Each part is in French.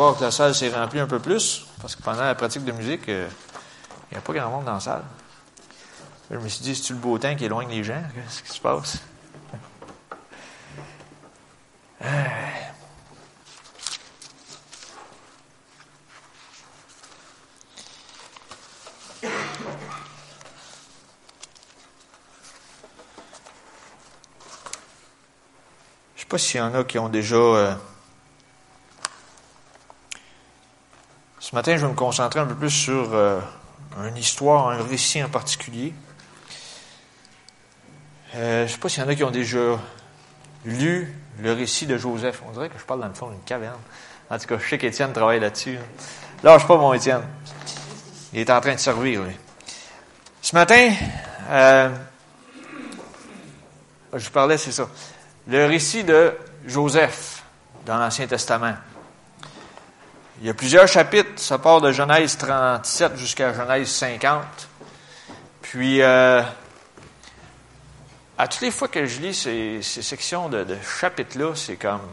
voir que la salle s'est remplie un peu plus, parce que pendant la pratique de musique, euh, il n'y a pas grand monde dans la salle. Je me suis dit, c'est-tu le beau temps qui éloigne les gens? Qu'est-ce qui se passe? Je ne sais pas s'il y en a qui ont déjà... euh, Ce matin, je vais me concentrer un peu plus sur euh, une histoire, un récit en particulier. Euh, je ne sais pas s'il y en a qui ont déjà lu le récit de Joseph. On dirait que je parle dans le fond d'une caverne. En tout cas, je sais qu'Étienne travaille là-dessus. Là. Lâche pas mon Étienne. Il est en train de servir, lui. Ce matin, euh, je vous parlais, c'est ça. Le récit de Joseph dans l'Ancien Testament. Il y a plusieurs chapitres, ça part de Genèse 37 jusqu'à Genèse 50. Puis, euh, à toutes les fois que je lis ces, ces sections de, de chapitres-là, c'est comme,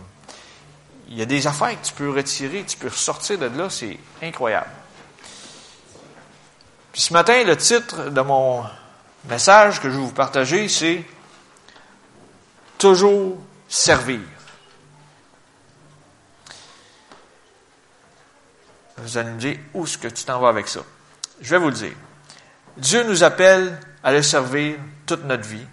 il y a des affaires que tu peux retirer, tu peux ressortir de là, c'est incroyable. Puis ce matin, le titre de mon message que je vais vous partager, c'est Toujours servir. Vous allez me dire, où est-ce que tu t'en vas avec ça? Je vais vous le dire. Dieu nous appelle à le servir toute notre vie.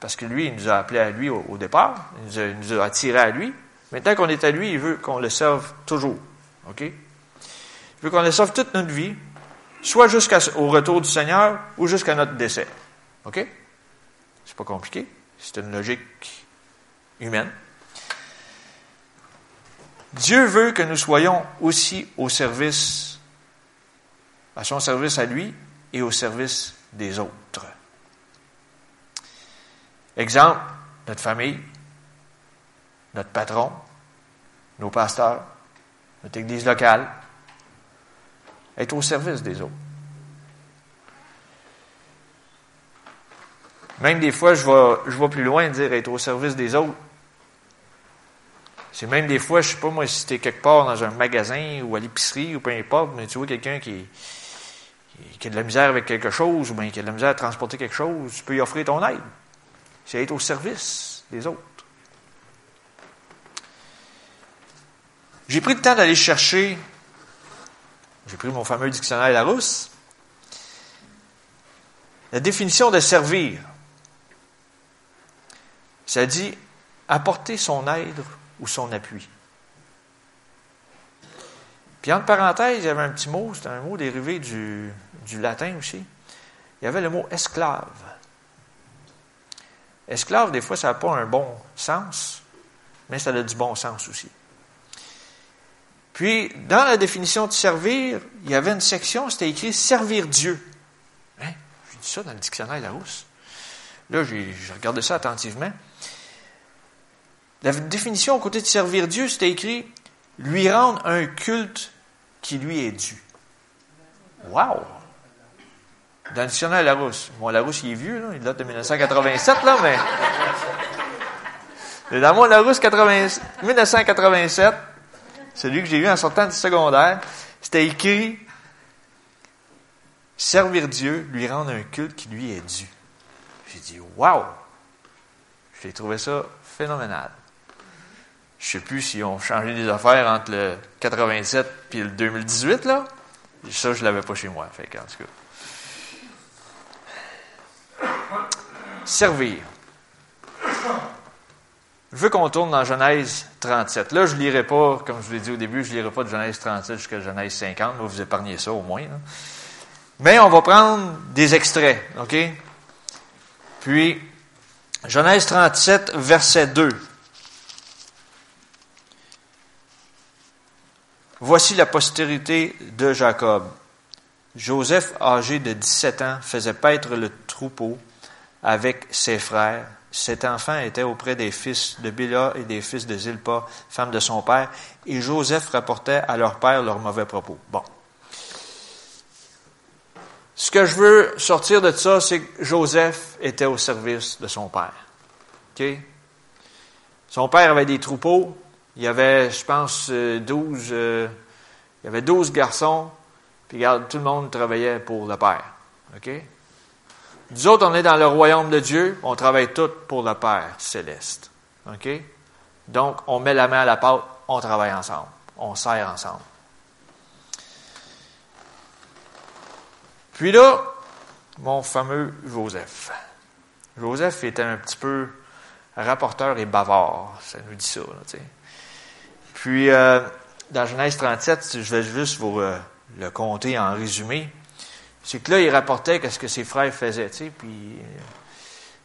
Parce que lui, il nous a appelés à lui au, départ. Il nous a, il nous a attirés à lui. Maintenant qu'on est à lui, il veut qu'on le serve toujours. OK? Il veut qu'on le serve toute notre vie, soit jusqu'au retour du Seigneur ou jusqu'à notre décès. OK? C'est pas compliqué. C'est une logique humaine. Dieu veut que nous soyons aussi au service, à son service à lui et au service des autres. Exemple, notre famille, notre patron, nos pasteurs, notre église locale, être au service des autres. Même des fois, je vais, plus loin, dire être au service des autres. C'est même des fois, je sais pas moi, si tu es quelque part dans un magasin ou à l'épicerie ou peu importe, mais tu vois quelqu'un qui, a de la misère avec quelque chose ou bien qui a de la misère à transporter quelque chose, tu peux lui offrir ton aide. C'est être au service des autres. J'ai pris le temps d'aller chercher, j'ai pris mon fameux dictionnaire Larousse, la définition de servir. Ça dit apporter son aide ou son appui. Puis entre parenthèses, il y avait un petit mot, c'était un mot dérivé du, du latin aussi. Il y avait le mot esclave. Esclave, des fois, ça n'a pas un bon sens, mais ça a du bon sens aussi. Puis, dans la définition de servir, il y avait une section, c'était écrit servir Dieu. Hein? J'ai dit ça dans le dictionnaire Larousse. Là, j'ai regardé ça attentivement. La définition, côté de servir Dieu, c'était écrit lui rendre un culte qui lui est dû. Wow! Dans le dictionnaire Larousse. Bon, Larousse, il est vieux, là. il date de 1987, là, mais. Dans mon Larousse 80... 1987, celui que j'ai eu en sortant du secondaire, c'était écrit Servir Dieu, lui rendre un culte qui lui est dû. J'ai dit, wow! J'ai trouvé ça phénoménal. Je sais plus s'ils ont changé des affaires entre le 87 et le 2018, là. Ça, je l'avais pas chez moi. En tout cas. Servir. Je veux qu'on tourne dans Genèse 37. Là, je ne lirai pas, comme je vous l'ai dit au début, je ne lirai pas de Genèse 37 jusqu'à Genèse 50. Vous vous épargnez ça au moins. Mais on va prendre des extraits, OK? Puis, Genèse 37, verset 2. Voici la postérité de Jacob. Joseph, âgé de 17 ans, faisait paître le troupeau avec ses frères. Cet enfant était auprès des fils de Bila et des fils de Zilpa, femme de son père, et Joseph rapportait à leur père leurs mauvais propos. Bon. Ce que je veux sortir de ça, c'est que Joseph était au service de son père. OK? Son père avait des troupeaux, il y avait, je pense, 12, il y avait 12 garçons, puis regarde, tout le monde travaillait pour le Père. OK? Nous autres, on est dans le royaume de Dieu, on travaille tous pour le Père céleste. OK? Donc, on met la main à la pâte, on travaille ensemble, on sert ensemble. Puis là, mon fameux Joseph. Joseph était un petit peu rapporteur et bavard, ça nous dit ça. Là, Puis, euh, dans Genèse 37, je vais juste vous euh, le compter en résumé. C'est que là, il rapportait ce que ses frères faisaient. Tu sais, puis, euh,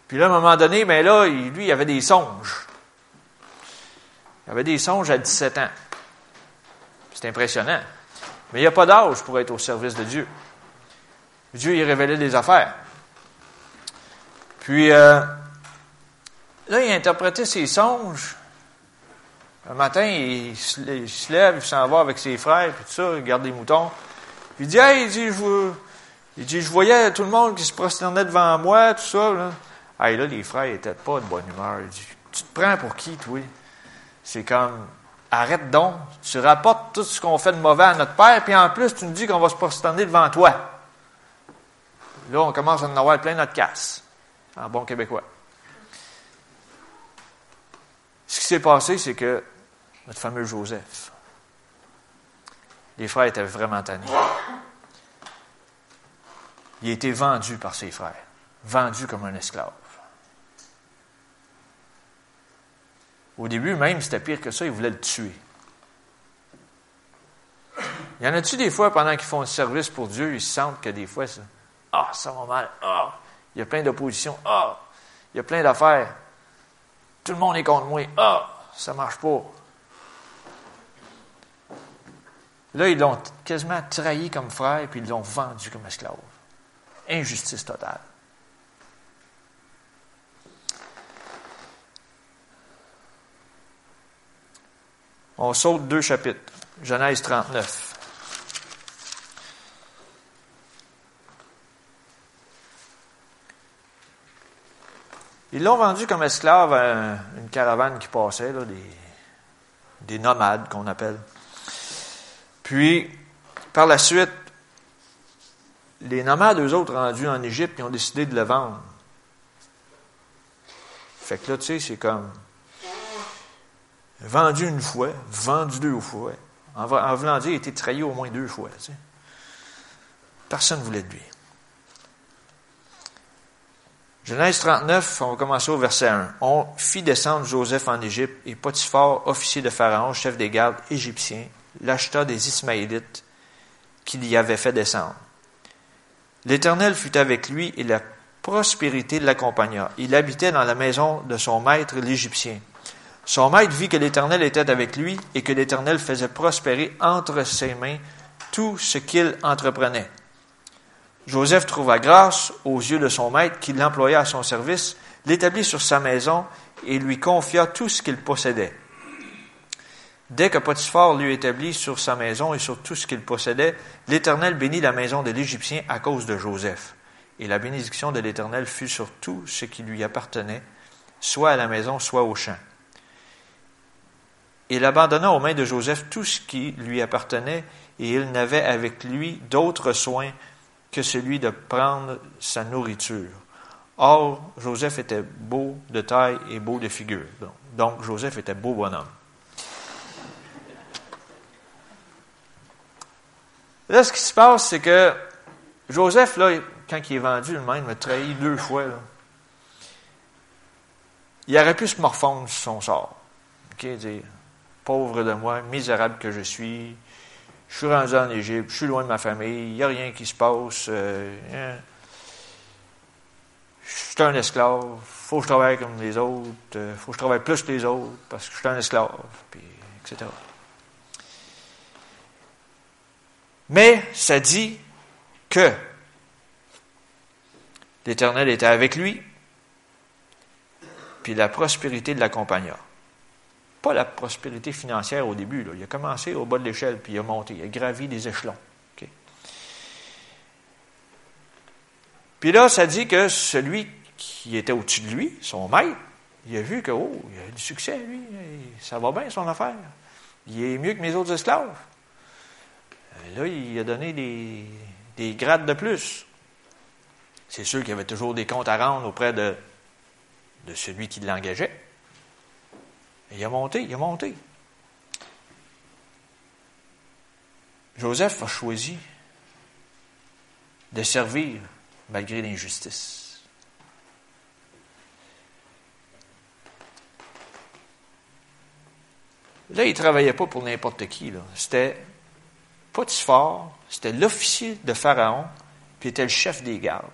puis là, à un moment donné, mais ben là, lui, il avait des songes. Il avait des songes à 17 ans. C'est impressionnant. Mais il n'y a pas d'âge pour être au service de Dieu. Dieu y révélait des affaires. Puis, là, il interprétait ses songes. Un matin, il se, lève, il s'en va avec ses frères, puis tout ça, il garde des moutons. Puis il dit, hey, il dit, je, il dit, je voyais tout le monde qui se prosternait devant moi, tout ça. Là. Hey, là, les frères n'étaient pas de bonne humeur. Il dit, tu te prends pour qui, toi? C'est comme, arrête donc, tu rapportes tout ce qu'on fait de mauvais à notre Père, puis en plus, tu nous dis qu'on va se prosterner devant toi. Là, on commence à en avoir plein notre casse, en bon québécois. Ce qui s'est passé, c'est que notre fameux Joseph, les frères étaient vraiment tannés. Il a été vendu par ses frères, vendu comme un esclave. Au début, même, c'était pire que ça, ils voulaient le tuer. Il y en a-tu des fois, pendant qu'ils font le service pour Dieu, ils sentent que des fois, ah, ça va mal. Ah, il y a plein d'opposition. Ah, il y a plein d'affaires. Tout le monde est contre moi. Ah, ça marche pas. Là, ils l'ont quasiment trahi comme frère, puis ils l'ont vendu comme esclave. Injustice totale. On saute deux chapitres. Genèse 39. Ils l'ont vendu comme esclave à une caravane qui passait, des nomades qu'on appelle. Puis, par la suite, les nomades, eux autres, rendus en Égypte, ils ont décidé de le vendre. Fait que là, tu sais, c'est comme vendu une fois, vendu deux fois. En, voulant dire, il été trahi au moins deux fois. Personne ne voulait de lui. Genèse 39, on va commencer au verset 1. On fit descendre Joseph en Égypte et Potiphar, officier de Pharaon, chef des gardes égyptiens, l'acheta des Ismaélites qu'il y avait fait descendre. L'Éternel fut avec lui et la prospérité l'accompagna. Il habitait dans la maison de son maître l'Égyptien. Son maître vit que l'Éternel était avec lui et que l'Éternel faisait prospérer entre ses mains tout ce qu'il entreprenait. Joseph trouva grâce aux yeux de son maître qui l'employa à son service, l'établit sur sa maison et lui confia tout ce qu'il possédait. Dès que Potiphar l'eut établi sur sa maison et sur tout ce qu'il possédait, l'Éternel bénit la maison de l'Égyptien à cause de Joseph. Et la bénédiction de l'Éternel fut sur tout ce qui lui appartenait, soit à la maison, soit au champ. Il abandonna aux mains de Joseph tout ce qui lui appartenait, et il n'avait avec lui d'autres soins que celui de prendre sa nourriture. Or, Joseph était beau de taille et beau de figure. Donc, Joseph était beau bonhomme. Là, ce qui se passe, c'est que Joseph, là, quand il est vendu, le même, m'a trahi deux fois. Il aurait pu se morfondre sur son sort. Dire, pauvre de moi, misérable que je suis, je suis rendu en Égypte, je suis loin de ma famille, il n'y a rien qui se passe. Euh, hein. je suis un esclave, il faut que je travaille comme les autres, il euh, faut que je travaille plus que les autres parce que je suis un esclave, puis, etc. Mais ça dit que l'Éternel était avec lui, puis la prospérité l'accompagna pas la prospérité financière au début. Il a commencé au bas de l'échelle, puis il a monté, il a gravi des échelons. Puis là, ça dit que celui qui était au-dessus de lui, son maître, il a vu que, oh, il a du succès, lui. Ça va bien, son affaire. Il est mieux que mes autres esclaves. Là, il a donné des, des grades de plus. C'est sûr qu'il y avait toujours des comptes à rendre auprès de, de celui qui l'engageait. Il a monté, il a monté. Joseph a choisi de servir malgré l'injustice. Là, il ne travaillait pas pour n'importe qui. C'était Potiphar, c'était l'officier de Pharaon, puis était le chef des gardes.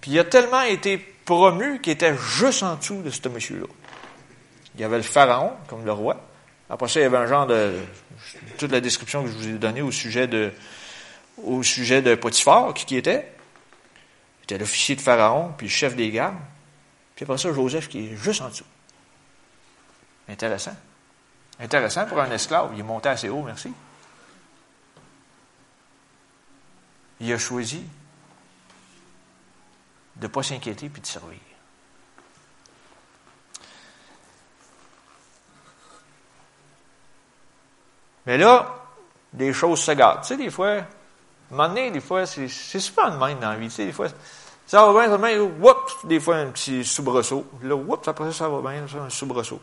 Puis il a tellement été promu qu'il était juste en dessous de ce monsieur-là. Il y avait le Pharaon, comme le roi. Après ça, il y avait un genre de... toute la description que je vous ai donnée au sujet de, au sujet de Potiphar, qui, qui était. Il était l'officier de Pharaon, puis le chef des gardes. Puis après ça, Joseph qui est juste en dessous. Intéressant. Intéressant pour un esclave. Il est monté assez haut, merci. Il a choisi de ne pas s'inquiéter puis de servir. Mais là, des choses se gâtent. Tu sais, des fois, un moment donné, des fois, c'est, super de même dans la vie. Tu sais, des fois, ça va bien, ça va bien, whoops, des fois, un petit soubresaut. Là, whoops, après ça, ça va bien, ça, un soubresaut.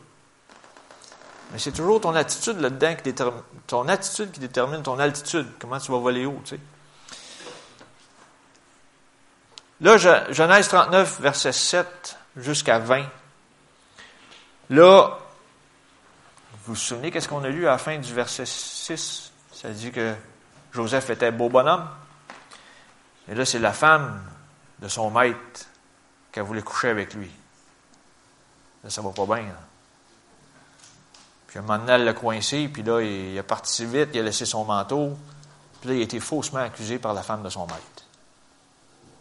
Mais c'est toujours ton attitude là-dedans qui détermine, ton attitude qui détermine ton altitude, comment tu vas voler haut, tu sais. Là, Genèse 39, verset 7 jusqu'à 20. Là, vous vous souvenez qu'est-ce qu'on a lu à la fin du verset 6? Ça dit que Joseph était beau bonhomme. Et là, c'est la femme de son maître qui a voulu coucher avec lui. Là, ça va pas bien. Puis un moment donné, elle l'a coincé, puis là, il, a parti vite, il a laissé son manteau. Puis là, il a été faussement accusé par la femme de son maître.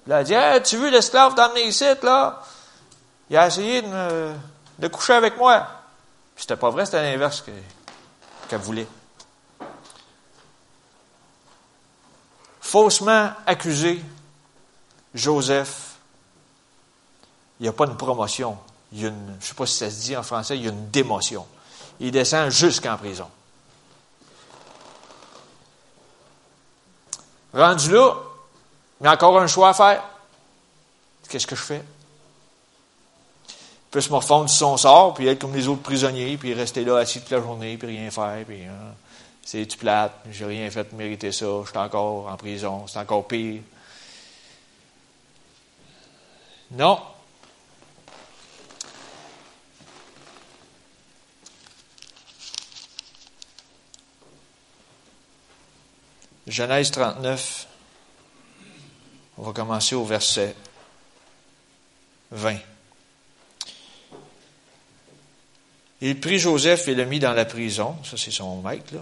Là, elle dit hey, Tu vu l'esclave d'amener ici, là? Il a essayé de, de coucher avec moi. Puis c'était pas vrai, c'était l'inverse qu'elle voulait. Faussement accusé, Joseph, il n'y a pas une promotion. Il y a une, je ne sais pas si ça se dit en français, il y a une démotion. Il descend jusqu'en prison. Rendu là, a encore un choix à faire. Qu'est-ce que je fais? Peut se morfondre sur son sort, puis être comme les autres prisonniers, puis rester là assis toute la journée, puis rien faire, puis hein, c'est du plate, j'ai rien fait pour mériter ça, je suis encore en prison, c'est encore pire. Non. Genèse 39, on va commencer au verset 20. Il prit Joseph et le mit dans la prison, ça c'est son maître,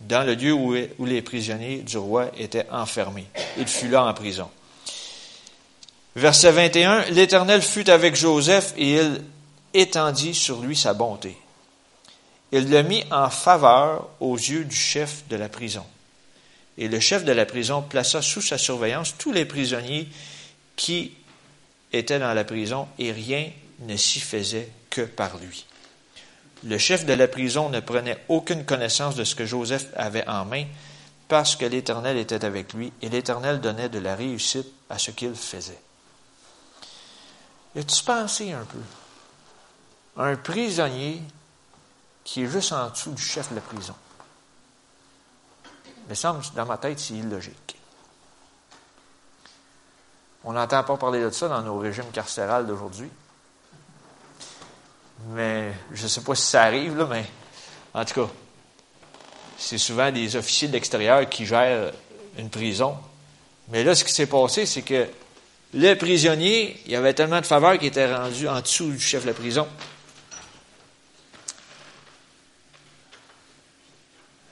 dans le lieu où, où, les prisonniers du roi étaient enfermés. Il fut là en prison. Verset 21, L'Éternel fut avec Joseph et il étendit sur lui sa bonté. Il le mit en faveur aux yeux du chef de la prison. Et le chef de la prison plaça sous sa surveillance tous les prisonniers qui étaient dans la prison et rien ne s'y faisait que par lui. Le chef de la prison ne prenait aucune connaissance de ce que Joseph avait en main parce que l'Éternel était avec lui et l'Éternel donnait de la réussite à ce qu'il faisait. Y a-tu pensé un peu? Un prisonnier qui est juste en dessous du chef de la prison? Me semble, dans ma tête, c'est illogique. On n'entend pas parler de ça dans nos régimes carcérales d'aujourd'hui. Mais je ne sais pas si ça arrive, mais en tout cas, c'est souvent des officiers de l'extérieur qui gèrent une prison. Mais là, ce qui s'est passé, c'est que le prisonnier, il y avait tellement de faveurs qu'il était rendu en dessous du chef de la prison.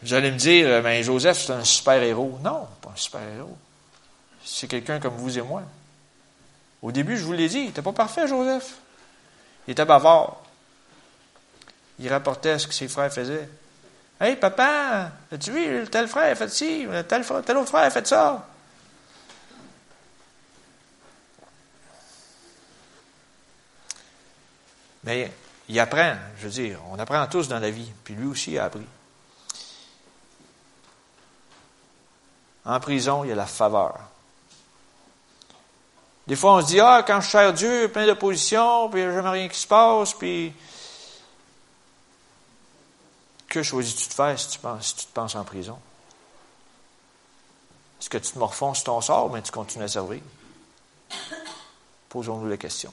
Vous allez me dire, euh, ben Joseph, c'est un super-héros. Non, pas un super-héros. C'est quelqu'un comme vous et moi. Au début, je vous l'ai dit, il n'était pas parfait, Joseph. Il était bavard. Il rapportait ce que ses frères faisaient. Hey, papa, as-tu vu, tel frère a fait ci, tel, tel autre frère a fait ça. Mais il apprend, je veux dire, on apprend tous dans la vie, puis lui aussi a appris. En prison, il y a la faveur. Des fois, on se dit, ah, quand je sers Dieu, plein d'opposition, puis il n'y a jamais rien qui se passe, puis que choisis-tu de faire si tu, penses, si tu te penses en prison? Est-ce que tu te morfonds sur ton sort, mais tu continues à servir? Posons-nous la question.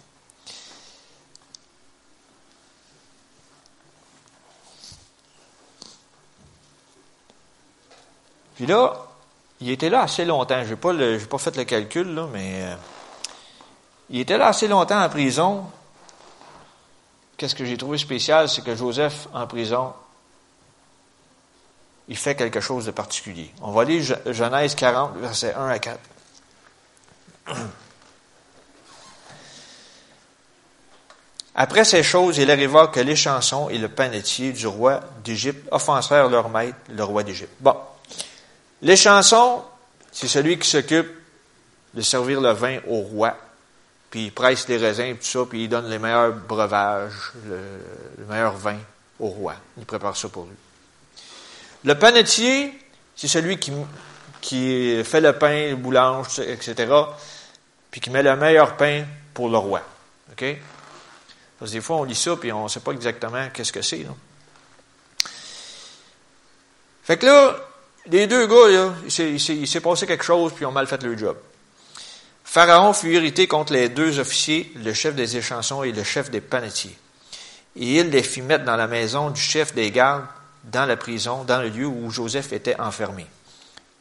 Puis là, il était là assez longtemps. Je n'ai pas, pas, fait le calcul, mais euh, il était là assez longtemps en prison. Qu'est-ce que j'ai trouvé spécial, c'est que Joseph, en prison, il fait quelque chose de particulier. On va lire Genèse 40, versets 1 à 4. Après ces choses, il arriva que les chansons et le panetier du roi d'Égypte offensèrent leur maître, le roi d'Égypte. Bon. Les chansons, c'est celui qui s'occupe de servir le vin au roi. Puis il presse les raisins, tout ça, puis il donne les meilleurs breuvages, le, le meilleur vin au roi. Il prépare ça pour lui. Le panetier, c'est celui qui, fait le pain, le boulange, etc., puis qui met le meilleur pain pour le roi. OK? Parce que des fois, on lit ça, puis on ne sait pas exactement qu'est-ce que c'est. Fait que là, les deux gars, il s'est passé quelque chose, puis ils ont mal fait leur job. Pharaon fut irrité contre les deux officiers, le chef des échansons et le chef des panetiers. Et il les fit mettre dans la maison du chef des gardes dans la prison, dans le lieu où Joseph était enfermé.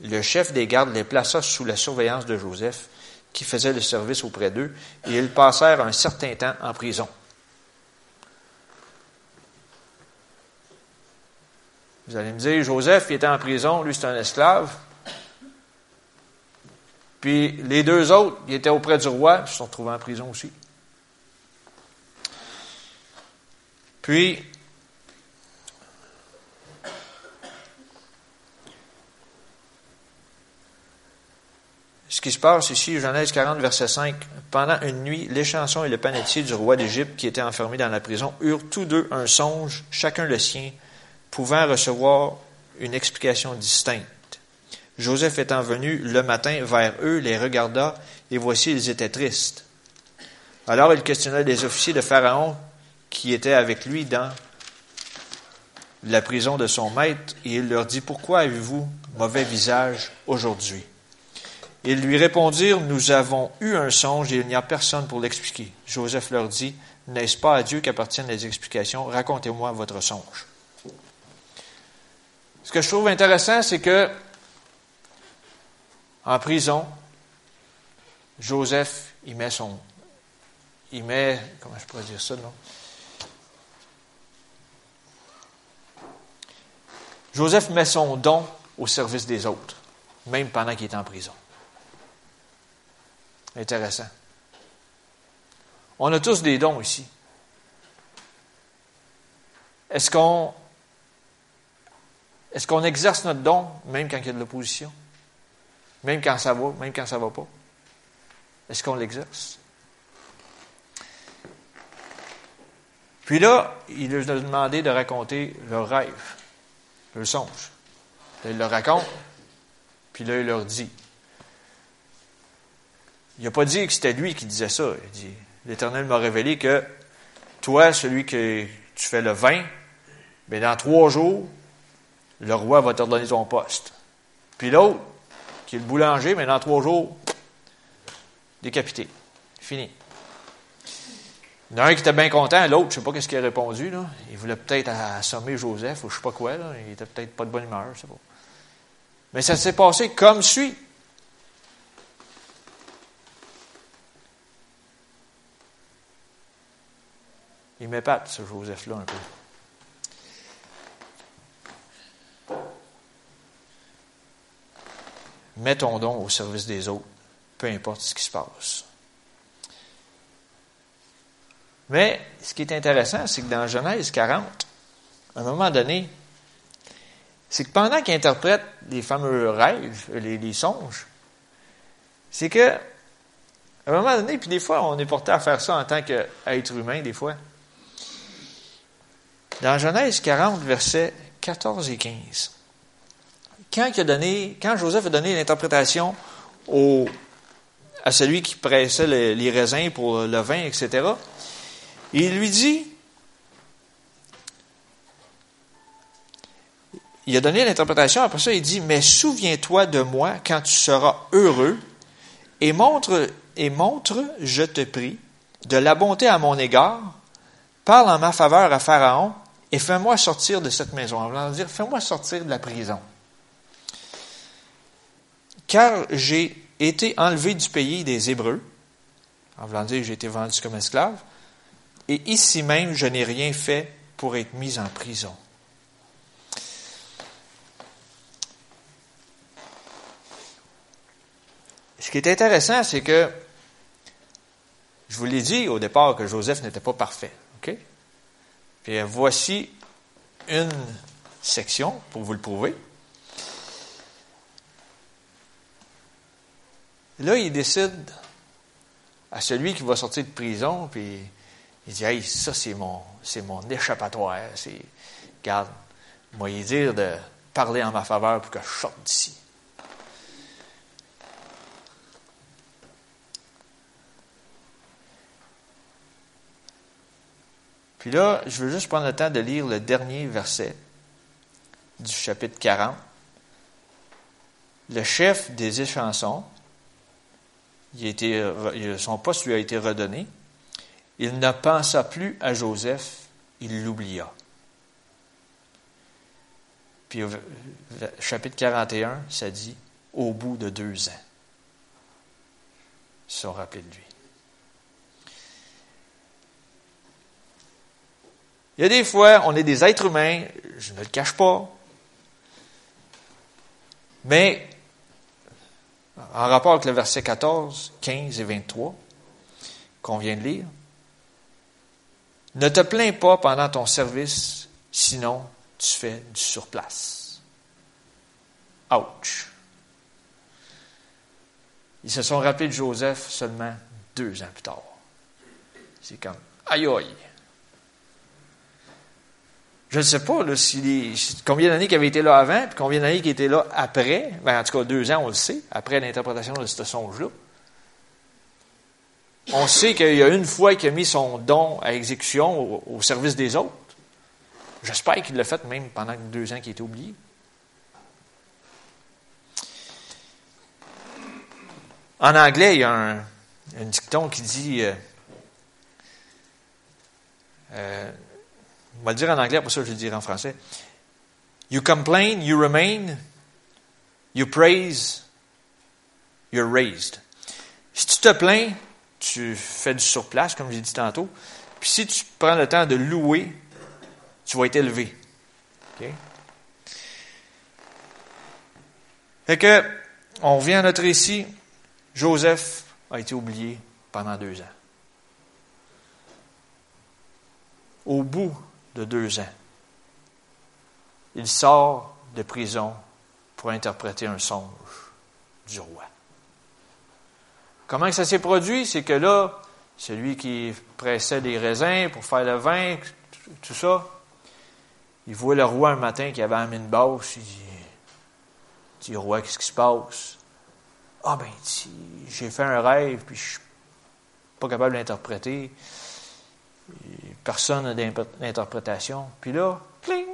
Le chef des gardes les plaça sous la surveillance de Joseph, qui faisait le service auprès d'eux, et ils passèrent un certain temps en prison. Vous allez me dire, Joseph, il était en prison, lui c'est un esclave. Puis les deux autres, ils étaient auprès du roi, ils se sont retrouvés en prison aussi. Puis, Ce qui se passe ici, Genèse 40, verset 5. Pendant une nuit, les chansons et le panetier du roi d'Égypte, qui étaient enfermés dans la prison, eurent tous deux un songe, chacun le sien, pouvant recevoir une explication distincte. Joseph étant venu le matin vers eux, les regarda, et voici, ils étaient tristes. Alors il questionna les officiers de Pharaon qui étaient avec lui dans la prison de son maître, et il leur dit, Pourquoi avez-vous mauvais visage aujourd'hui? Ils lui répondirent, Nous avons eu un songe et il n'y a personne pour l'expliquer. Joseph leur dit, N'est-ce pas à Dieu qu'appartiennent les explications? Racontez-moi votre songe. Ce que je trouve intéressant, c'est que en prison, Joseph, il met son. Il met. Comment je pourrais dire ça, non? Joseph met son don au service des autres, même pendant qu'il est en prison. Intéressant. On a tous des dons ici. Est-ce qu'on est-ce qu'on exerce notre don même quand il y a de l'opposition? Même quand ça va, même quand ça ne va pas? Est-ce qu'on l'exerce? Puis là, il leur a demandé de raconter leur rêve, leur songe. il le raconte, puis là, il leur dit il n'a pas dit que c'était lui qui disait ça. Il dit, l'Éternel m'a révélé que toi, celui que tu fais le vin, mais dans trois jours, le roi va te redonner ton poste. Puis l'autre, qui est le boulanger, mais dans trois jours, décapité. Fini. Il qui était bien content, l'autre, je ne sais pas ce qu'il a répondu. Là. Il voulait peut-être assommer Joseph, ou je ne sais pas quoi. Là. Il était peut-être pas de bonne humeur, je sais pas. Mais ça s'est passé comme suit. Il m'épate, ce Joseph-là, un peu. Mets ton don au service des autres, peu importe ce qui se passe. Mais ce qui est intéressant, c'est que dans Genèse 40, à un moment donné, c'est que pendant qu'il interprète les fameux rêves, les, les songes, c'est que, à un moment donné, puis des fois, on est porté à faire ça en tant qu'être humain, des fois. Dans Genèse 40, versets 14 et 15. Quand, il a donné, quand Joseph a donné l'interprétation à celui qui pressait les, les raisins pour le vin, etc., il lui dit, il a donné l'interprétation, après ça, il dit, mais souviens-toi de moi quand tu seras heureux et montre, et montre, je te prie, de la bonté à mon égard, parle en ma faveur à Pharaon et fais-moi sortir de cette maison. En voulant dire, fais-moi sortir de la prison. Car j'ai été enlevé du pays des Hébreux, en voulant dire, j'ai été vendu comme esclave, et ici même, je n'ai rien fait pour être mis en prison. Ce qui est intéressant, c'est que je vous l'ai dit au départ que Joseph n'était pas parfait. OK? Puis voici une section pour vous le prouver. Là, il décide à celui qui va sortir de prison, puis il dit Hey, ça, c'est mon, c'est mon échappatoire. C'est, regarde, moi, il dire de parler en ma faveur pour que je sorte d'ici. Puis là, je veux juste prendre le temps de lire le dernier verset du chapitre 40. Le chef des échansons, été, son poste lui a été redonné. Il ne pensa plus à Joseph, il l'oublia. Puis chapitre 41, ça dit, au bout de deux ans, ils se sont rappelés de lui. Il y a des fois, on est des êtres humains, je ne le cache pas, mais en rapport avec le verset 14, 15 et 23 qu'on vient de lire, ne te plains pas pendant ton service, sinon tu fais du surplace. Ouch. Ils se sont rappelés de Joseph seulement deux ans plus tard. C'est comme, aïe aïe. Je ne sais pas combien d'années qui avaient été là avant, puis combien d'années qui étaient là après. Ben, en tout cas, deux ans, on le sait, après l'interprétation de ce songe-là. On sait qu'il y a une fois qu'il a mis son don à exécution au, service des autres. J'espère qu'il l'a fait même pendant deux ans qu'il était oublié. En anglais, il y a un, dicton qui dit euh, euh, on va le dire en anglais, pour ça je vais le dire en français. You complain, you remain. You praise, you're raised. Si tu te plains, tu fais du surplace, comme j'ai dit tantôt. Puis si tu prends le temps de louer, tu vas être élevé. OK? Fait que, on revient à notre récit. Joseph a été oublié pendant deux ans. Au bout de deux ans. Il sort de prison pour interpréter un songe du roi. Comment ça s'est produit? C'est que là, celui qui pressait des raisins pour faire le vin, tout ça, il voit le roi un matin qui avait un mine basse, il dit, dit roi, qu'est-ce qui se passe? Ah ben, j'ai fait un rêve, puis je suis pas capable d'interpréter personne n'a d'interprétation. Puis là, cling,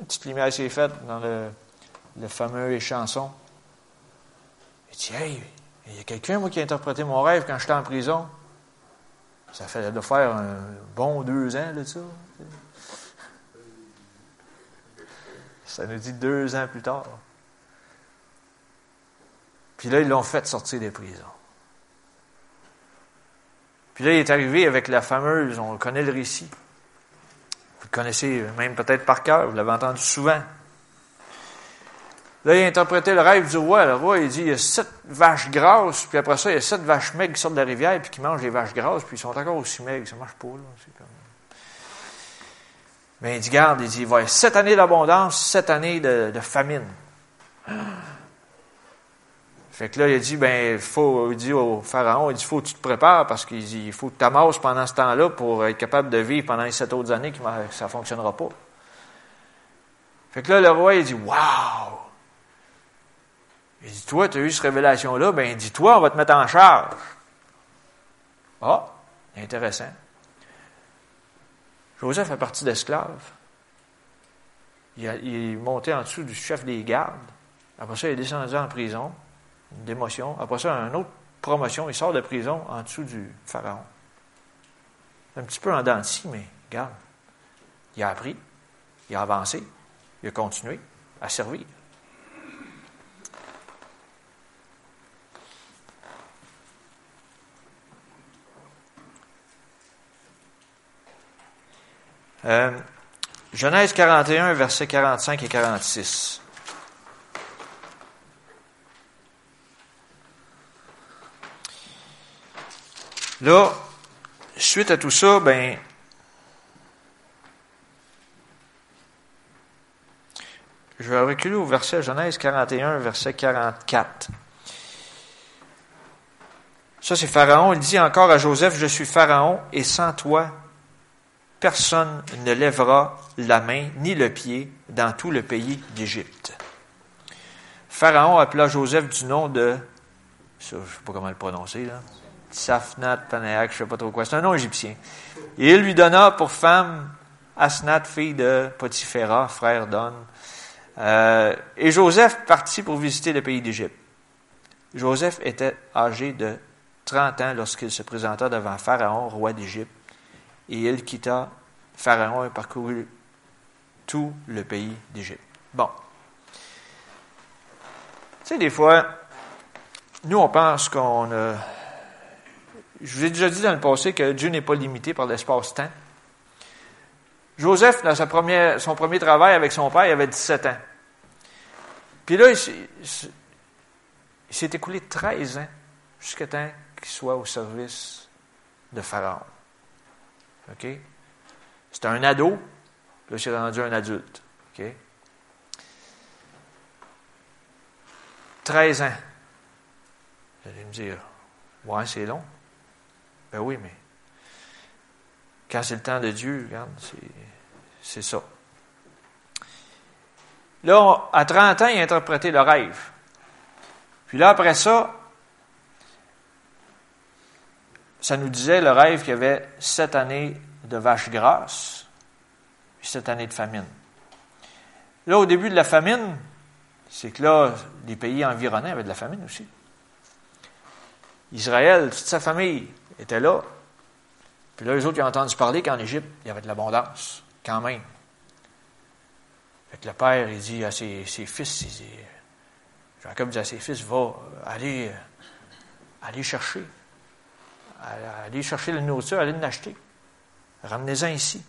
une petite lumière s'est faite dans le, le fameux chanson. Il dit Hey, il y a quelqu'un, moi, qui a interprété mon rêve quand j'étais en prison. Ça fait de faire un bon deux ans de ça. Ça nous dit deux ans plus tard. Puis là, ils l'ont fait sortir des prisons. Puis là, il est arrivé avec la fameuse, on connaît le récit. Vous le connaissez même peut-être par cœur, vous l'avez entendu souvent. Là, il a interprété le rêve du roi. Le roi, il dit, il y a sept vaches grasses, puis après ça, il y a sept vaches maigres qui sortent de la rivière, puis qui mangent les vaches grasses, puis ils sont encore aussi maigres. Ça marche pas, là. Mais il dit, garde, il dit, il va y avoir sept années d'abondance, sept années de famine. Fait que là, il a dit, ben, faut, il dit au pharaon, il dit, faut que tu te prépares parce qu'il faut que tu t'amasses pendant ce temps-là pour être capable de vivre pendant les sept autres années que ça ne fonctionnera pas. Fait que là, le roi, il dit, Waouh! Il dit, toi, tu as eu cette révélation-là, ben, dis-toi, on va te mettre en charge. Ah, intéressant. Joseph fait partie d'esclaves. Il, il, est monté en dessous du chef des gardes. Après ça, il est descendu en prison, démotion. Après ça, une autre promotion. Il sort de prison en dessous du pharaon. Un petit peu en dents mais regarde, il a appris, il a avancé, il a continué à servir. Euh, Genèse 41, versets 45 et 46. Là, suite à tout ça, ben, je vais reculer au verset Genèse 41, verset 44. Ça, c'est Pharaon. Il dit encore à Joseph, je suis Pharaon, et sans toi, personne ne lèvera la main ni le pied dans tout le pays d'Égypte. Pharaon appela Joseph du nom de, ça, je ne sais pas comment le prononcer, là. Safnat Panéak, je ne sais pas trop quoi. C'est un nom égyptien. Et il lui donna pour femme Asnat, fille de Potiphéra, frère d'On. Euh, et Joseph partit pour visiter le pays d'Égypte. Joseph était âgé de 30 ans lorsqu'il se présenta devant Pharaon, roi d'Égypte, et il quitta Pharaon et parcourut tout le pays d'Égypte. Bon. Tu sais, des fois, nous, on pense qu'on a je vous ai déjà dit dans le passé que Dieu n'est pas limité par l'espace-temps. Joseph, dans son premier travail avec son père, il avait 17 ans. Puis là, il, s'est écoulé 13 ans jusqu'à temps qu'il soit au service de Pharaon. OK? C'était un ado, là, c'est rendu un adulte. OK? 13 ans. Vous allez me dire, ouais, c'est long. Ben oui, mais quand c'est le temps de Dieu, regarde, c'est ça. Là, à 30 ans, il a interprété le rêve. Puis là, après ça, ça nous disait le rêve qu'il y avait sept années de vaches grasses, puis sept années de famine. Là, au début de la famine, c'est que là, les pays environnants avaient de la famine aussi. Israël, toute sa famille, était là. Puis là, les autres, ils ont entendu parler qu'en Égypte, il y avait de l'abondance, quand même. Fait que le père, il dit à ses, fils, il Jacob dit à ses fils, va, allez, allez chercher. Allez chercher la nourriture, allez l'acheter. Ramenez-en ici.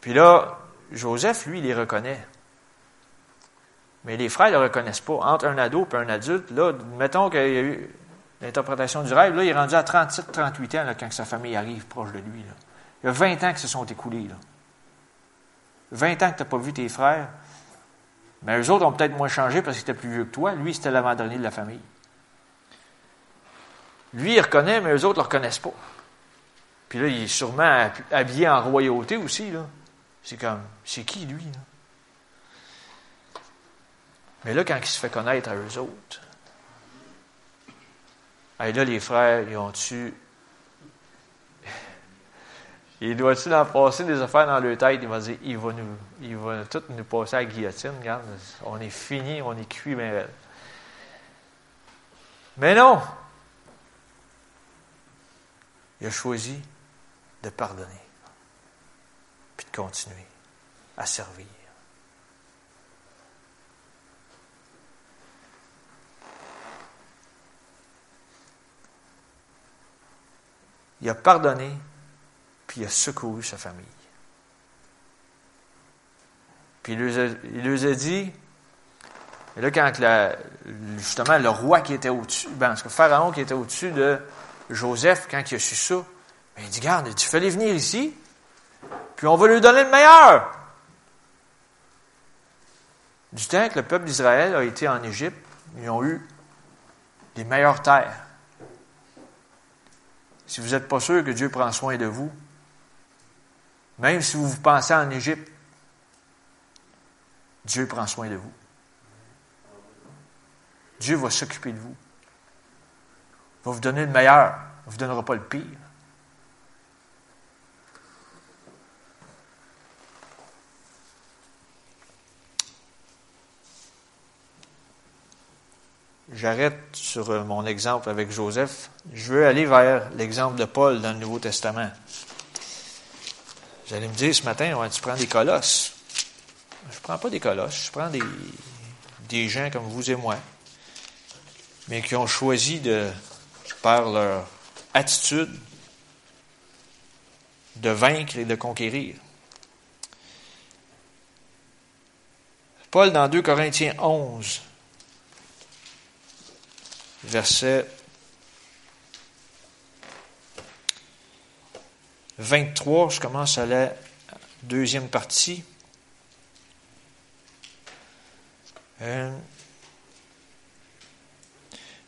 Puis là, Joseph, lui, il les reconnaît. Mais les frères ne le reconnaissent pas. Entre un ado et un adulte, là, mettons qu'il y a eu l'interprétation du rêve, là, il est rendu à 37, 38 ans quand sa famille arrive proche de lui. Il y a 20 ans que se sont écoulés. Là. 20 ans que tu n'as pas vu tes frères. Mais eux autres ont peut-être moins changé parce qu'ils étaient plus vieux que toi. Lui, c'était l'avant-dernier de la famille. Lui, il reconnaît, mais eux autres ne le reconnaissent pas. Puis là, il est sûrement habillé en royauté aussi. C'est comme, c'est qui lui? Là? Mais là, quand il se fait connaître à eux autres, là, les frères, ils ont-tu. Il doit-tu en passer des affaires dans leur tête? Il va dire, il va nous, il va tout nous passer à la guillotine. Regarde, on est fini, on est cuit, mais Mais non! Il a choisi de pardonner, puis de continuer à servir. Il a pardonné, puis il a secouru sa famille. Puis il lui a, dit, et là, quand justement le roi qui était au-dessus, ben, Pharaon qui était au-dessus de Joseph, quand il a su ça, ben, il dit, garde, tu fais-les venir ici, puis on va lui donner le meilleur. Du temps que le peuple d'Israël a été en Égypte, ils ont eu les meilleures terres. Si vous n'êtes pas sûr que Dieu prend soin de vous, Même si vous vous pensez en Égypte, Dieu prend soin de vous. Dieu va s'occuper de vous. Il va vous donner le meilleur. Il ne vous donnera pas le pire. J'arrête sur euh, mon exemple avec Joseph. Je veux aller vers l'exemple de Paul dans le Nouveau Testament. Vous allez me dire ce matin, tu prends des colosses. Je ne prends pas des colosses, je prends des, des gens comme vous et moi, mais qui ont choisi de, par leur attitude, de vaincre et de conquérir. Paul, dans 2 Corinthiens 11, verset 23, je commence à la deuxième partie. Euh,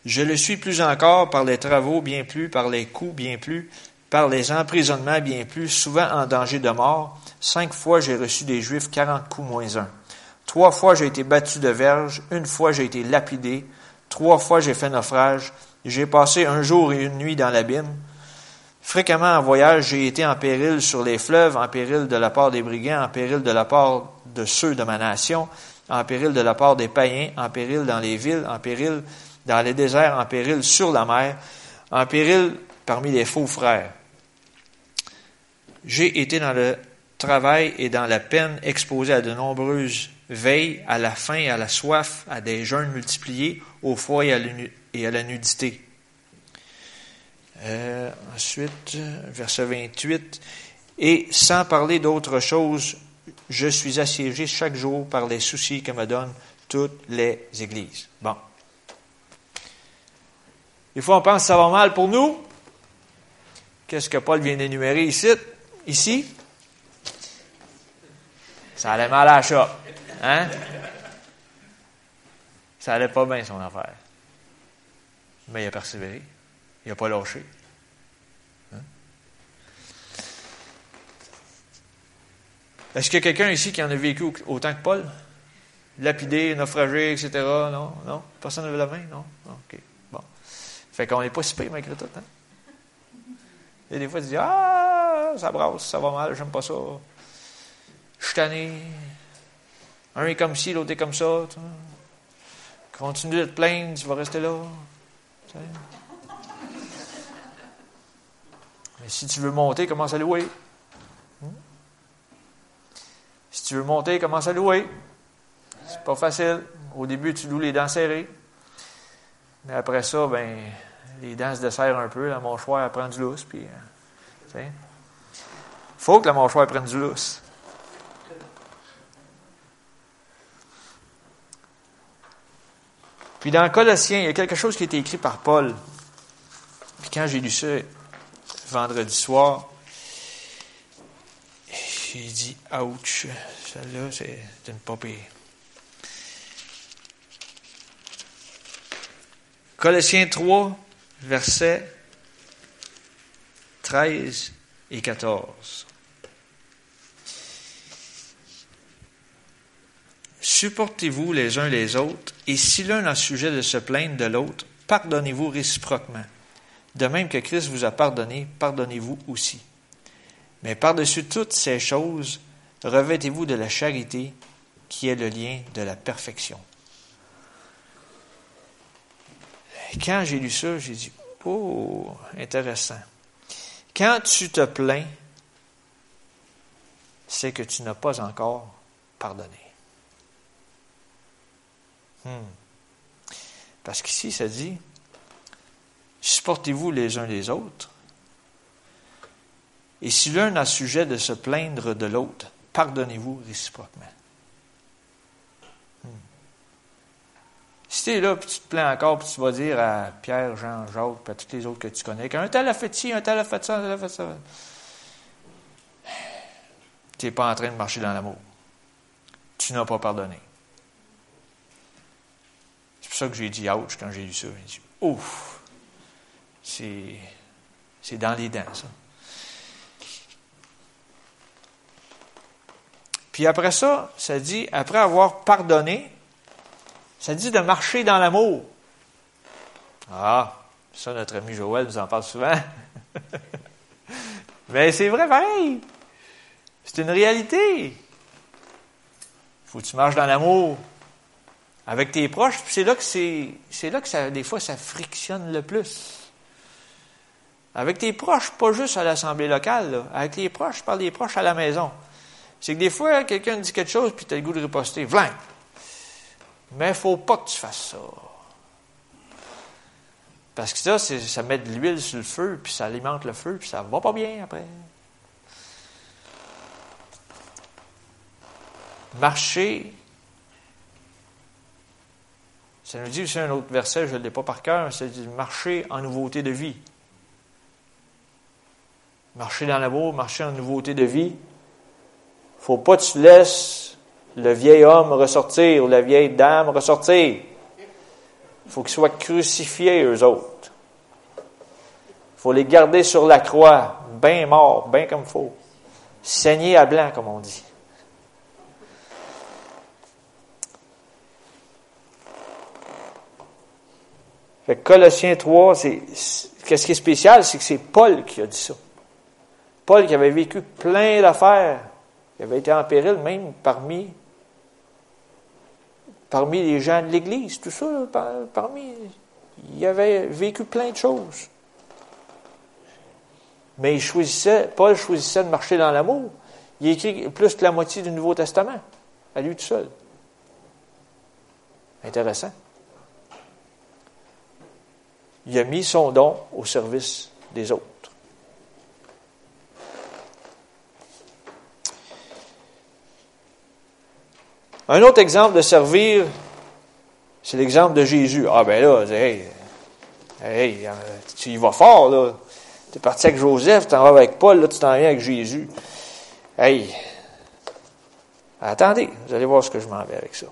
je le suis plus encore par les travaux, bien plus, par les coups, bien plus, par les emprisonnements, bien plus, souvent en danger de mort. Cinq fois j'ai reçu des Juifs quarante coups moins un. Trois fois j'ai été battu de verge, une fois j'ai été lapidé, trois fois j'ai fait naufrage, j'ai passé un jour et une nuit dans l'abîme. Fréquemment en voyage, j'ai été en péril sur les fleuves, en péril de la part des brigands, en péril de la part de ceux de ma nation, en péril de la part des païens, en péril dans les villes, en péril dans les déserts, en péril sur la mer, en péril parmi les faux frères. J'ai été dans le travail et dans la peine exposé à de nombreuses veilles, à la faim, à la soif, à des jeûnes multipliés, au froid et à la nudité. Euh, ensuite, verset 28. Et sans parler d'autre chose, je suis assiégé chaque jour par les soucis que me donnent toutes les églises. Bon. Des fois, on pense que ça va mal pour nous. Qu'est-ce que Paul vient d'énumérer ici? Ici? Ça allait mal à la. Hein? Ça allait pas bien, son affaire. Mais il a persévéré. Il n'a pas lâché. Hein? Est-ce qu'il y a quelqu'un ici qui en a vécu autant que Paul? Lapidé, naufragé, etc. Non? Non? Personne ne veut la main? Non? OK. Bon. Fait qu'on n'est pas si pire malgré tout. Hein? Et des fois, tu dis Ah, ça brasse, ça va mal, j'aime pas ça. Je suis tanné. Un est comme ci, l'autre est comme ça. Continue de te plaindre, tu vas rester là. Mais si tu veux monter, commence à louer. Hmm? Si tu veux monter, commence à louer. C'est pas facile. Au début, tu loues les dents serrées. Mais après ça, ben, les dents se desserrent un peu. La mâchoire prend du lousse. Puis, il euh, faut que la mâchoire prenne du lousse. Puis dans Colossiens, il y a quelque chose qui a été écrit par Paul. Puis quand j'ai lu ça vendredi soir, j'ai dit ouch, celle-là, c'est une popée. Colossiens 3, versets 13 et 14. Supportez-vous les uns les autres, et si l'un a sujet de se plaindre de l'autre, pardonnez-vous réciproquement. De même que Christ vous a pardonné, pardonnez-vous aussi. Mais par-dessus toutes ces choses, revêtez-vous de la charité, qui est le lien de la perfection. Quand j'ai lu ça, j'ai dit, oh, intéressant. Quand tu te plains, c'est que tu n'as pas encore pardonné. Hmm. Parce qu'ici, ça dit, supportez-vous les uns les autres. Et si l'un a sujet de se plaindre de l'autre, pardonnez-vous réciproquement. Hmm. Si tu es là, puis tu te plains encore, puis tu vas dire à Pierre, Jean, Jacques, puis à tous les autres que tu connais, qu'un tel a fait ci, un tel a fait ça, un tel a fait ça. Tu n'es pas en train de marcher dans l'amour. Tu n'as pas pardonné pour ça que j'ai dit ouch quand j'ai lu ça. J'ai dit ouf, c'est, c'est dans les dents, ça. Puis après ça, ça dit, après avoir pardonné, ça dit de marcher dans l'amour. Ah, ça, notre ami Joël nous en parle souvent. Mais c'est vrai pareil. C'est une réalité. Faut que tu marches dans l'amour avec tes proches. c'est là que c'est, c'est là que des fois, ça frictionne le plus. Avec tes proches, pas juste à l'assemblée locale, avec les proches, je parle des proches à la maison. C'est que des fois, quelqu'un dit quelque chose, puis tu as le goût de riposter. Vlan! Mais il faut pas que tu fasses ça. Parce que ça, ça met de l'huile sur le feu, puis ça alimente le feu, puis ça va pas bien après. Marcher. Ça nous dit aussi un autre verset, je ne l'ai pas par cœur, c'est dit marcher en nouveauté de vie. Marcher dans l'amour, marcher en nouveauté de vie. faut pas que tu laisses le vieil homme ressortir ou la vieille dame ressortir. Il faut qu'ils soient crucifiés, eux autres. Il faut les garder sur la croix, bien morts, bien comme il faut. Saigner à blanc, comme on dit. Fait Colossiens 3, c'est, qu'est-ce qui est spécial, c'est que c'est Paul qui a dit ça. Paul qui avait vécu plein d'affaires, qui avait été en péril même parmi parmi les gens de l'Église, tout ça, parmi, il avait vécu plein de choses. Mais il choisissait, Paul choisissait de marcher dans l'amour. Il écrit plus que la moitié du Nouveau Testament, à lui tout seul. Intéressant. Il a mis son don au service des autres. Un autre exemple de servir, c'est l'exemple de Jésus. Ah ben là, hey, hey, tu y vas fort, là. Tu es parti avec Joseph, tu t'en vas avec Paul, là, tu t'en viens avec Jésus. Hey, attendez, vous allez voir ce que je m'en vais avec ça.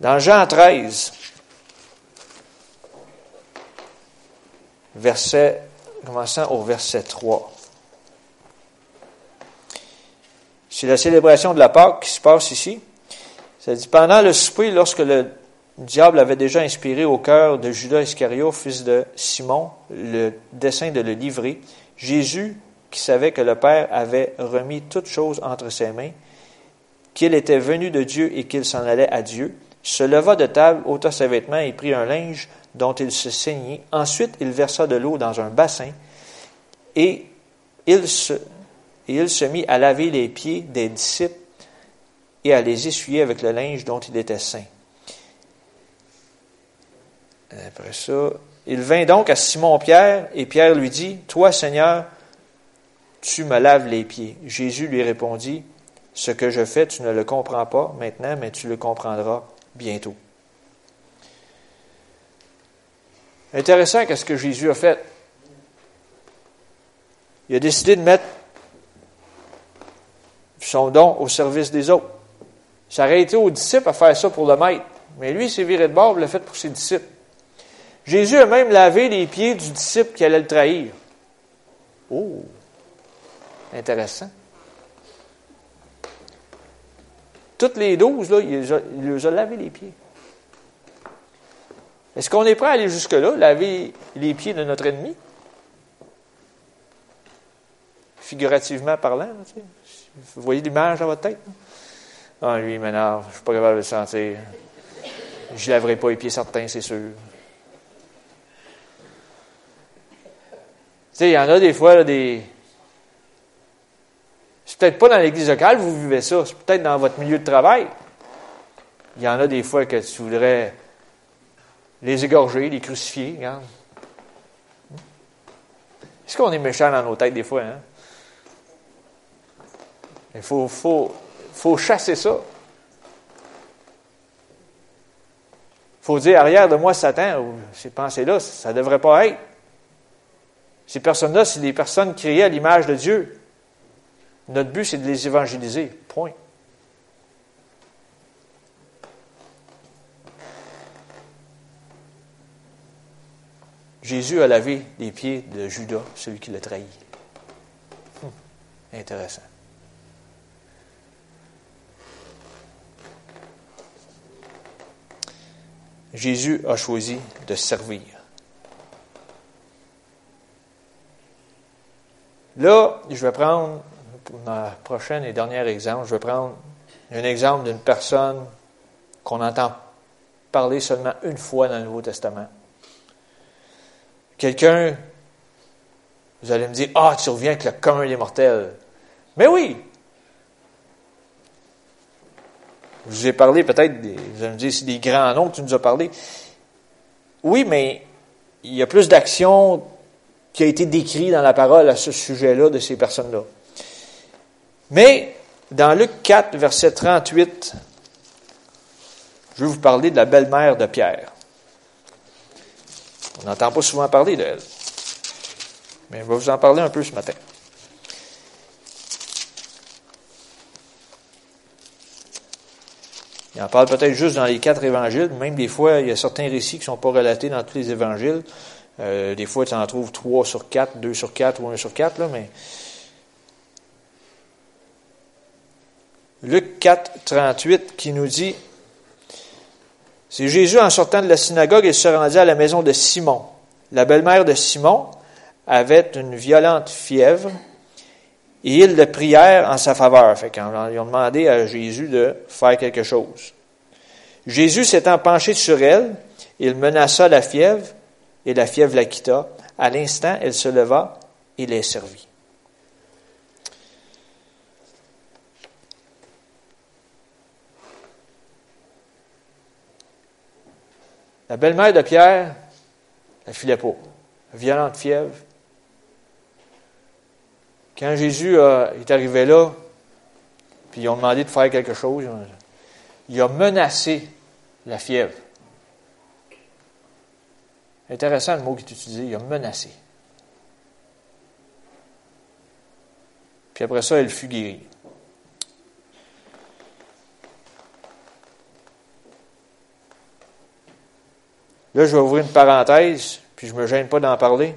Dans Jean 13, verset, commençant au verset 3. C'est la célébration de la Pâque qui se passe ici. Ça dit, pendant le souper, lorsque le diable avait déjà inspiré au cœur de Judas Iscariot, fils de Simon, le dessein de le livrer, Jésus, qui savait que le Père avait remis toutes choses entre ses mains, qu'il était venu de Dieu et qu'il s'en allait à Dieu, se leva de table, ôta ses vêtements et prit un linge dont il se saignait. Ensuite, il versa de l'eau dans un bassin et il se et il se mit à laver les pieds des disciples et à les essuyer avec le linge dont il était saint. Après ça, il vint donc à Simon-Pierre, et Pierre lui dit, Toi, Seigneur, tu me laves les pieds. Jésus lui répondit, Ce que je fais, tu ne le comprends pas maintenant, mais tu le comprendras bientôt. Intéressant qu'est-ce que Jésus a fait. Il a décidé de mettre son don au service des autres. Ça aurait été aux disciples à faire ça pour le maître. Mais lui, il s'est viré de bord, il l'a fait pour ses disciples. Jésus a même lavé les pieds du disciple qui allait le trahir. Oh! Intéressant. Toutes les douze, là, il, les a lavé les pieds. Est-ce qu'on est prêt à aller jusque-là, laver les pieds de notre ennemi? Figurativement parlant, tu sais. Vous voyez l'image dans votre tête? Ah, lui, m'énerve. Je ne suis pas capable de le sentir. Je ne laverai pas les pieds certains, c'est sûr. Tu sais, il y en a des fois, des. C'est peut-être pas dans l'église locale vous vivez ça, c'est peut-être dans votre milieu de travail. Il y en a des fois que tu voudrais les égorger, les crucifier, regarde. Est-ce qu'on est méchant dans nos têtes des fois, hein? Il faut, faut, faut chasser ça. Il faut dire, arrière de moi, Satan, ces pensées-là, ça ne devrait pas être. Ces personnes-là, c'est des personnes créées à l'image de Dieu. Notre but, c'est de les évangéliser. Point. Jésus a lavé les pieds de Judas, celui qui l'a trahi. Hmm. Intéressant. Jésus a choisi de servir. Là, je vais prendre, pour ma prochaine et dernière exemple, je vais prendre un exemple d'une personne qu'on entend parler seulement une fois dans le Nouveau Testament. Quelqu'un, vous allez me dire, ah, tu reviens avec le commun des mortels. Mais oui! Je vous ai parlé peut-être, vous allez me dire, c'est des grands noms que tu nous as parlé. Oui, mais il y a plus d'action qui a été décrit dans la parole à ce sujet-là de ces personnes-là. Mais dans Luc 4, verset 38, je vais vous parler de la belle-mère de Pierre. On n'entend pas souvent parler d'elle. Mais je vais vous en parler un peu ce matin. Il en parle peut-être juste dans les quatre évangiles. Même des fois, il y a certains récits qui ne sont pas relatés dans tous les évangiles. Euh, des fois, tu en trouves trois sur quatre, deux sur quatre ou un sur quatre, là, mais. Luc 4, 38 qui nous dit C'est Jésus, en sortant de la synagogue, il se rendit à la maison de Simon. La belle-mère de Simon avait une violente fièvre et ils le prièrent en sa faveur. Fait qu'ils ont demandé à Jésus de faire quelque chose. Jésus s'étant penché sur elle, il menaça la fièvre et la fièvre la quitta. À l'instant, elle se leva et les servit. La belle-mère de Pierre, elle filait pas. Violente fièvre. Quand Jésus est arrivé là, puis ils ont demandé de faire quelque chose, il a menacé la fièvre. Intéressant le mot qui est utilisé, il a menacé. Puis après ça, elle fut guérie. Là, je vais ouvrir une parenthèse, puis je ne me gêne pas d'en parler.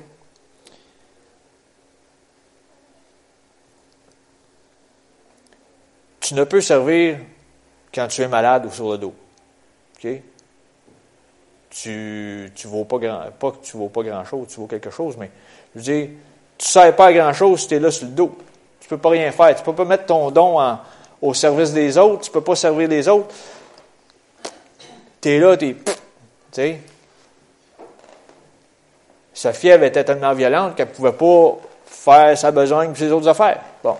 Tu ne peux servir quand tu es malade ou sur le dos. OK? tu ne vaux pas grand pas que tu vaux pas grand chose, tu vaux quelque chose, mais je veux dire, tu ne sers pas grand chose si tu es là sur le dos. Tu ne peux pas rien faire. Tu ne peux pas mettre ton don au service des autres, tu ne peux pas servir les autres. Tu es là, tu es. Sa fièvre était tellement violente qu'elle ne pouvait pas faire sa besogne et ses autres affaires. Bon.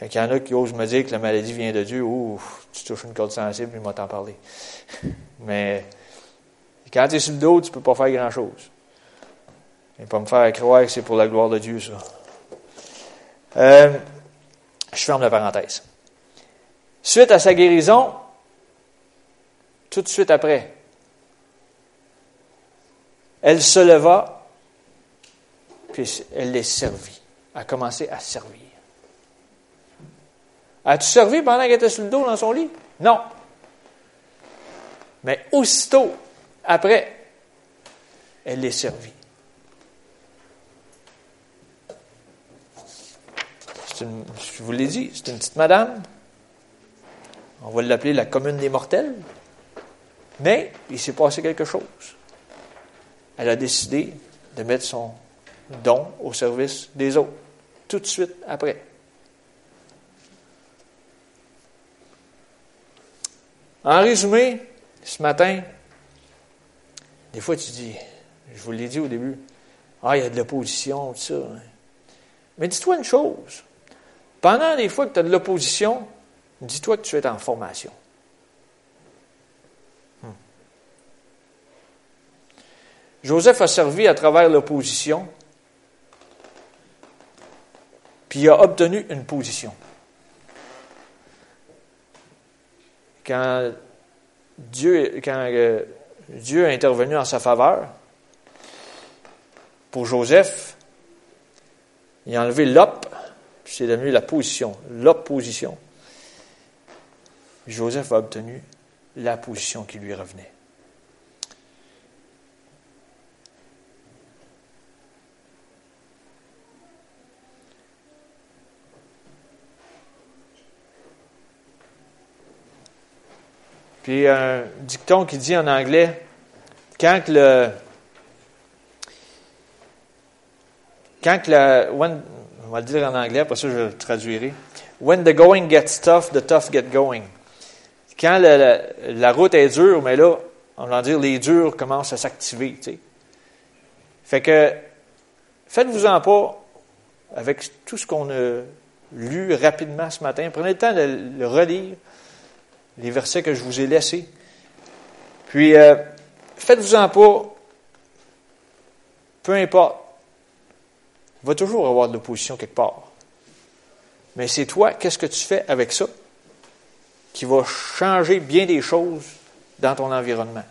Quand il y en a qui osent me dire que la maladie vient de Dieu, ouf, tu touches une corde sensible, il m'a t'en parler. Mais quand tu es sur le dos, tu ne peux pas faire grand-chose. Et pas me faire croire que c'est pour la gloire de Dieu, ça. Euh, je ferme la parenthèse. Suite à sa guérison, tout de suite après, elle se leva, puis elle les servit, a commencé à servir. As-tu servi pendant qu'elle était sur le dos dans son lit? Non. Mais aussitôt, après, elle les servit. Je vous l'ai dit, c'est une petite madame. On va l'appeler la commune des mortels. Mais il s'est passé quelque chose. Elle a décidé de mettre son don au service des autres, tout de suite après. En résumé, ce matin, des fois tu dis, je vous l'ai dit au début, ah, il y a de l'opposition, tout ça. Hein. Mais dis-toi une chose. Pendant les fois que tu as de l'opposition, dis-toi que tu es en formation. Joseph a servi à travers l'opposition, puis il a obtenu une position. quand Dieu, quand euh, Dieu a intervenu en sa faveur, pour Joseph, il a enlevé l'op, puis c'est devenu la position, l'opposition. Joseph a obtenu la position qui lui revenait. Puis un dicton qui dit en anglais, quand le... Quand le... When, on va le dire en anglais, après ça je le traduirai. When the going gets tough, the tough get going. Quand la, route est dure, mais là, on va dire, les durs commencent à s'activer. Tu sais. Fait que, faites-vous-en pas avec tout ce qu'on a lu rapidement ce matin. Prenez le temps de le relire, les versets que je vous ai laissés. Puis, euh, faites-vous-en pas, peu importe. Il va toujours avoir de l'opposition quelque part. Mais c'est toi, qu'est-ce que tu fais avec ça qui va changer bien des choses dans ton environnement?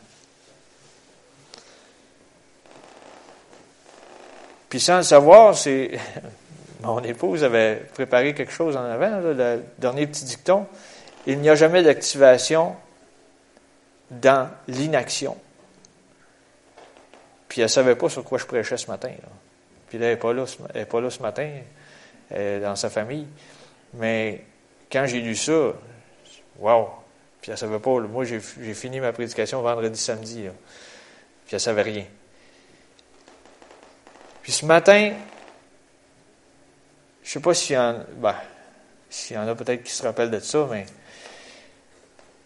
Puis sans le savoir, c'est. Mon épouse avait préparé quelque chose en avant, le dernier petit dicton. Il n'y a jamais d'activation dans l'inaction. Puis elle ne savait pas sur quoi je prêchais ce matin. Puis elle n'est pas, là, là ce matin, dans sa famille. Mais quand j'ai lu ça, wow! Puis elle savait pas. Moi, j'ai fini ma prédication vendredi, samedi. Puis elle savait rien. Puis ce matin, je sais pas s'il y en, ben, s'il y en a peut-être qui se rappellent de ça, mais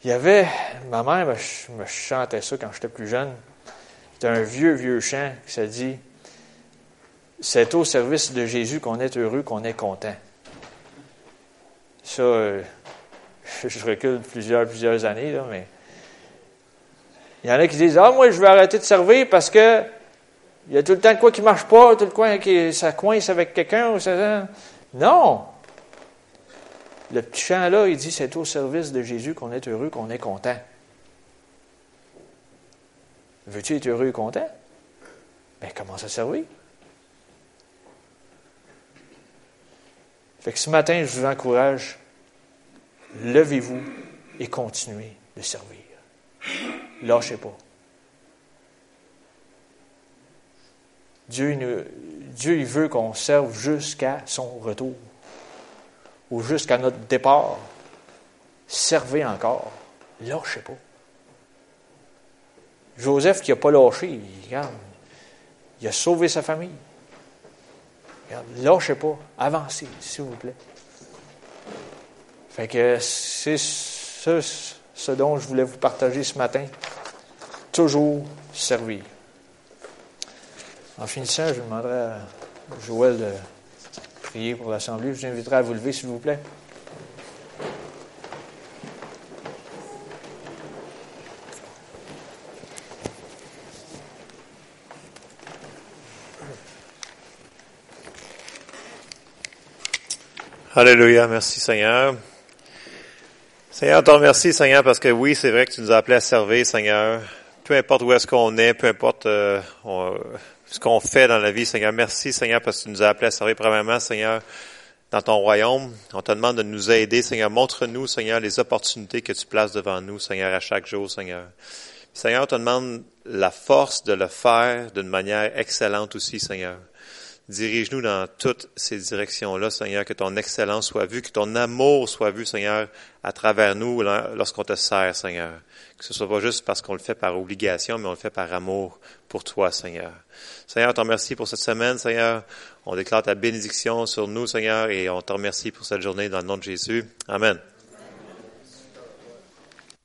il y avait, ma mère me, chantait ça quand j'étais plus jeune. C'était un vieux, vieux chant qui s'est dit, c'est au service de Jésus qu'on est heureux, qu'on est content. Ça, euh, je recule plusieurs, plusieurs années, là, mais il y en a qui disent Ah, moi, je vais arrêter de servir parce que il y a tout le temps de quoi qui ne marche pas, tout le temps qui ça coince avec quelqu'un. Non! Le petit chant là, il dit c'est au service de Jésus qu'on est heureux, qu'on est content. Veux-tu être heureux et content? Bien, commence à servir? Fait que ce matin, je vous encourage levez-vous et continuez de servir. Lâchez pas. Dieu, veut qu'on serve jusqu'à son retour ou jusqu'à notre départ. Servez encore. Lâchez pas. Joseph qui n'a pas lâché, il, regarde, il a sauvé sa famille. Lâchez pas. Avancez, s'il vous plaît. Fait que c'est ce, ce dont je voulais vous partager ce matin. Toujours servir. En finissant, je demanderai à Joël de pour l'Assemblée. Je vous inviterai à vous lever, s'il vous plaît. Alléluia, merci Seigneur. Seigneur, te remercie, Seigneur, parce que oui, c'est vrai que tu nous as appelés à servir, Seigneur. Peu importe où est-ce qu'on est, peu importe euh, ce qu'on fait dans la vie, Seigneur. Merci, Seigneur, parce que tu nous as appelés à servir premièrement, Seigneur, dans ton royaume. On te demande de nous aider, Seigneur. Montre-nous, Seigneur, les opportunités que tu places devant nous, Seigneur, à chaque jour, Seigneur. Seigneur, on te demande la force de le faire d'une manière excellente aussi, Seigneur. Dirige-nous dans toutes ces directions-là, Seigneur, que ton excellence soit vue, que ton amour soit vu, Seigneur, à travers nous lorsqu'on te sert, Seigneur. Que ce soit pas juste parce qu'on le fait par obligation, mais on le fait par amour pour toi, Seigneur. Seigneur, on te remercie pour cette semaine, Seigneur. On déclare ta bénédiction sur nous, Seigneur, et on te remercie pour cette journée dans le nom de Jésus. Amen.